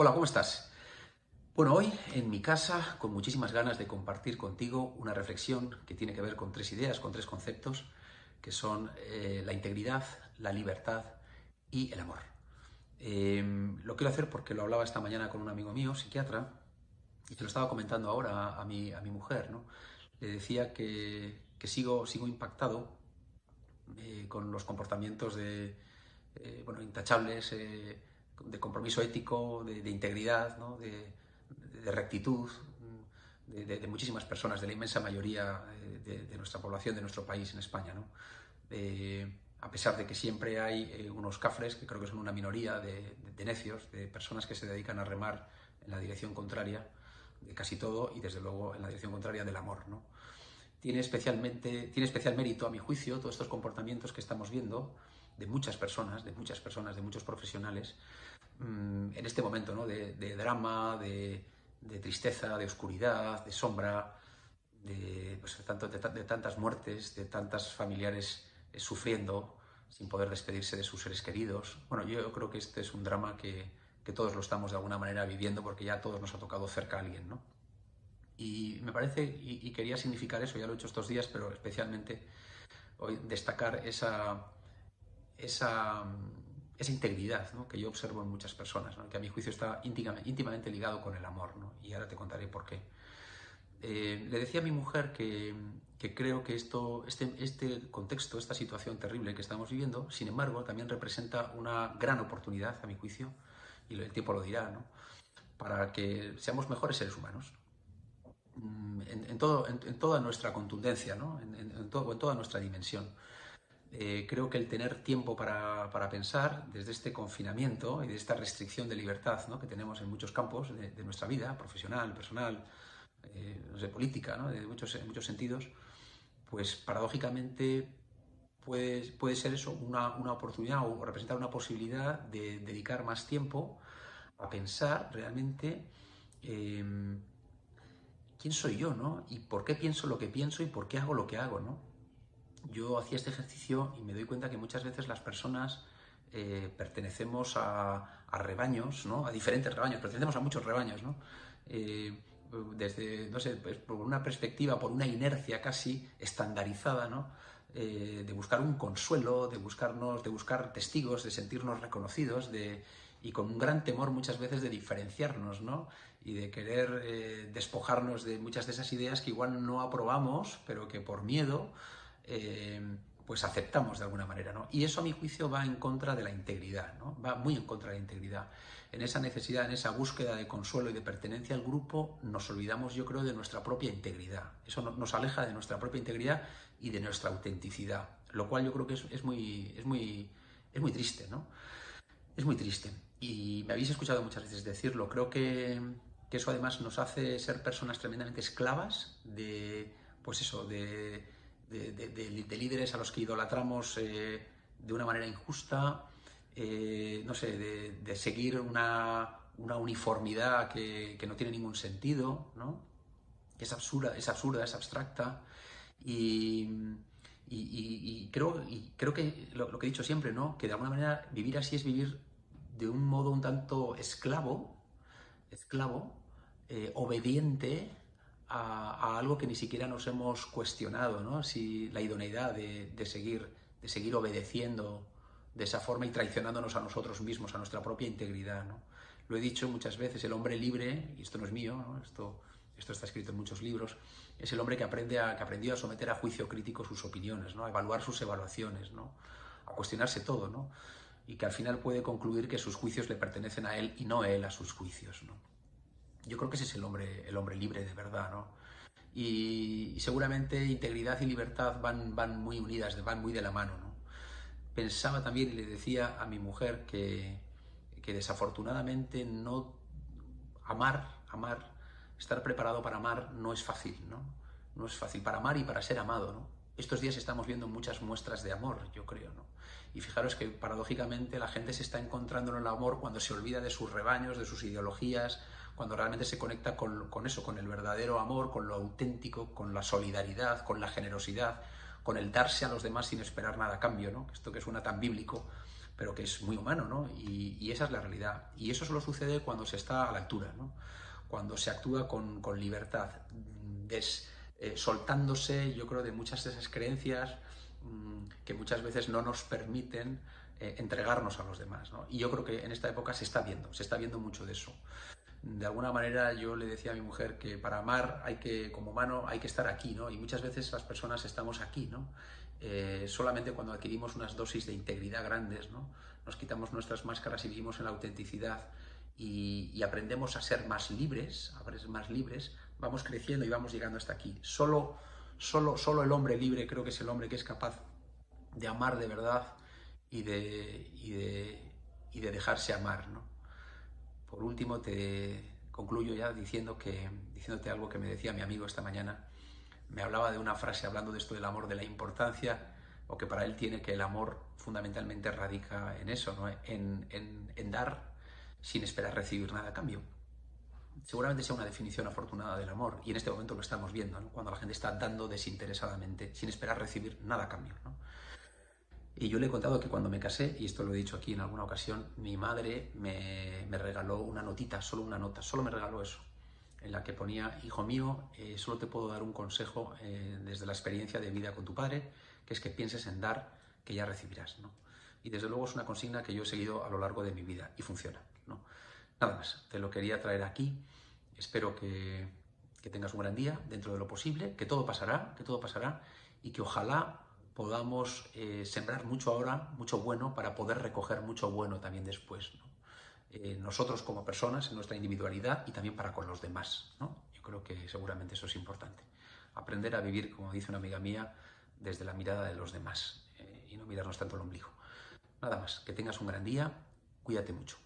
Hola, ¿cómo estás? Bueno, hoy en mi casa, con muchísimas ganas de compartir contigo una reflexión que tiene que ver con tres ideas, con tres conceptos, que son eh, la integridad, la libertad y el amor. Em, lo quiero hacer porque lo hablaba esta mañana con un amigo mío, psiquiatra, y te lo estaba comentando ahora a, mi, a mi mujer. ¿no? Le decía que, sigo, sigo impactado eh, con los comportamientos de, eh, bueno, intachables de compromiso ético, de, integridad, de, rectitud de, muchísimas personas, de la inmensa mayoría eh, de, nuestra población, de nuestro país en España. Eh, a pesar de que siempre hay eh, unos cafres, que creo que son una minoría de, necios, de personas que se dedican a remar en la dirección contraria de casi todo y desde luego en la dirección contraria del amor. Tiene, especialmente, tiene especial mérito, a mi juicio, todos estos comportamientos que estamos viendo, de muchas personas, de muchas personas, de muchos profesionales, mm, en este momento ¿no? de, drama, de, tristeza, de oscuridad, de sombra, de, pues, de, tantas muertes, de tantas familiares eh, sufriendo sin poder despedirse de sus seres queridos. Bueno, yo creo que este es un drama que, que todos lo estamos de alguna manera viviendo porque ya a todos nos ha tocado cerca a alguien, ¿no? Y me parece, y, y, quería significar eso, ya lo he hecho estos días, pero especialmente hoy destacar esa, esa, esa integridad que yo observo en muchas personas, que a mi juicio está íntimamente, íntimamente ligado con el amor, y ahora te contaré por qué. Eh, le decía a mi mujer que, que creo que esto, este, este, contexto, esta situación terrible que estamos viviendo, sin embargo, también representa una gran oportunidad, a mi juicio, y el tiempo lo dirá, ¿no? para que seamos mejores seres humanos. Mm, en, todo, en, toda nuestra contundencia, ¿no? en, todo, en toda nuestra dimensión. Eh, creo que el tener tiempo para, para, pensar desde este confinamiento y de esta restricción de libertad ¿no? que tenemos en muchos campos de, nuestra vida, profesional, personal, eh, de política, ¿no? de muchos, en muchos sentidos, pues paradójicamente puede, puede ser eso una, una, oportunidad o representar una posibilidad de dedicar más tiempo a pensar realmente em, quién soy yo, ¿no? Y por qué pienso lo que pienso y por qué hago lo que hago, ¿no? Yo hacía este ejercicio y me doy cuenta que muchas veces las personas eh, pertenecemos a, rebaños, ¿no? a diferentes rebaños, pertenecemos a muchos rebaños, ¿no? Eh, desde, no sé, pues, por una perspectiva, por una inercia casi estandarizada, ¿no? Eh, de buscar un consuelo, de buscarnos, de buscar testigos, de sentirnos reconocidos, de, y con un gran temor muchas veces de diferenciarnos, ¿no? Y de querer despojarnos de muchas de esas ideas que igual no aprobamos, pero que por miedo eh, pues aceptamos de alguna manera, ¿no? Y eso a mi juicio va en contra de la integridad, ¿no? Va muy en contra de la integridad. En esa necesidad, en esa búsqueda de consuelo y de pertenencia al grupo, nos olvidamos, yo creo, de nuestra propia integridad. Eso nos aleja de nuestra propia integridad y de nuestra autenticidad, lo cual yo creo que es, muy, es, muy, es muy triste, ¿no? Es muy triste. Y me habéis escuchado muchas veces decirlo. Creo que, que eso además nos hace ser personas tremendamente esclavas de, pues eso, de de, líderes a los que idolatramos eh, de una manera injusta, eh, no sé, de, seguir una, uniformidad que, no tiene ningún sentido, ¿no? que es absurda, es absurda, es abstracta. Y, creo, y creo que lo, que he dicho siempre, ¿no? que de alguna manera vivir así es vivir de un modo un tanto esclavo, esclavo, eh, obediente a, algo que ni siquiera nos hemos cuestionado, ¿no? Si la idoneidad de, seguir, de seguir obedeciendo de esa forma y traicionándonos a nosotros mismos, a nuestra propia integridad. Lo he dicho muchas veces, el hombre libre, y esto no es mío, Esto, esto está escrito en muchos libros, es el hombre que, aprende a, que aprendió a someter a juicio crítico sus opiniones, ¿no? a evaluar sus evaluaciones, ¿no? a cuestionarse todo, ¿no? y que al final puede concluir que sus juicios le pertenecen a él y no él a sus juicios. ¿no? Yo creo que ese es el hombre, el hombre libre de verdad, ¿no? Y, seguramente integridad y libertad van, van muy unidas, van muy de la mano, ¿no? Pensaba también y le decía a mi mujer que, que desafortunadamente no amar, amar, estar preparado para amar no es fácil, ¿no? No es fácil para amar y para ser amado, ¿no? Estos días estamos viendo muchas muestras de amor, yo creo, ¿no? Y fijaros que paradójicamente la gente se está encontrando en el amor cuando se olvida de sus rebaños, de sus ideologías, cuando realmente se conecta con, eso, con el verdadero amor, con lo auténtico, con la solidaridad, con la generosidad, con el darse a los demás sin esperar nada a cambio, ¿no? Esto que suena tan bíblico, pero que es muy humano, ¿no? Y, esa es la realidad. Y eso solo sucede cuando se está a la altura, ¿no? Cuando se actúa con, libertad, des, eh, soltándose, yo creo, de muchas de esas creencias mm, que muchas veces no nos permiten eh, entregarnos a los demás. ¿no? Y yo creo que en esta época se está viendo, se está viendo mucho de eso. De alguna manera yo le decía a mi mujer que para amar hay que, como humano, hay que estar aquí, ¿no? Y muchas veces las personas estamos aquí, ¿no? Eh, solamente cuando adquirimos unas dosis de integridad grandes, ¿no? Nos quitamos nuestras máscaras y vivimos en la autenticidad y, aprendemos a ser más libres, a ser más libres, vamos creciendo y vamos llegando hasta aquí. Solo, solo, solo el hombre libre creo que es el hombre que es capaz de amar de verdad y de, y de, y de dejarse amar. ¿no? Por último, te concluyo ya diciendo que, diciéndote algo que me decía mi amigo esta mañana. Me hablaba de una frase hablando de esto del amor, de la importancia, o que para él tiene que el amor fundamentalmente radica en eso, ¿no? en, en, en dar sin esperar recibir nada a cambio. Seguramente sea una definición afortunada del amor, y en este momento lo estamos viendo, ¿no? cuando la gente está dando desinteresadamente, sin esperar recibir nada a cambio. Y yo le he contado que cuando me casé, y esto lo he dicho aquí en alguna ocasión, mi madre me, regaló una notita, solo una nota, solo me regaló eso, en la que ponía, hijo mío, eh, solo te puedo dar un consejo eh, desde la experiencia de vida con tu padre, que es que pienses en dar, que ya recibirás. ¿no? Y desde luego es una consigna que yo he seguido a lo largo de mi vida y funciona. ¿no? Nada más, te lo quería traer aquí. Espero que, que tengas un gran día dentro de lo posible, que todo pasará, que todo pasará y que ojalá podamos eh, sembrar mucho ahora, mucho bueno, para poder recoger mucho bueno también después. Eh, nosotros como personas, en nuestra individualidad y también para con los demás. Yo creo que seguramente eso es importante. Aprender a vivir, como dice una amiga mía, desde la mirada de los demás eh, y no mirarnos tanto el ombligo. Nada más, que tengas un gran día, cuídate mucho.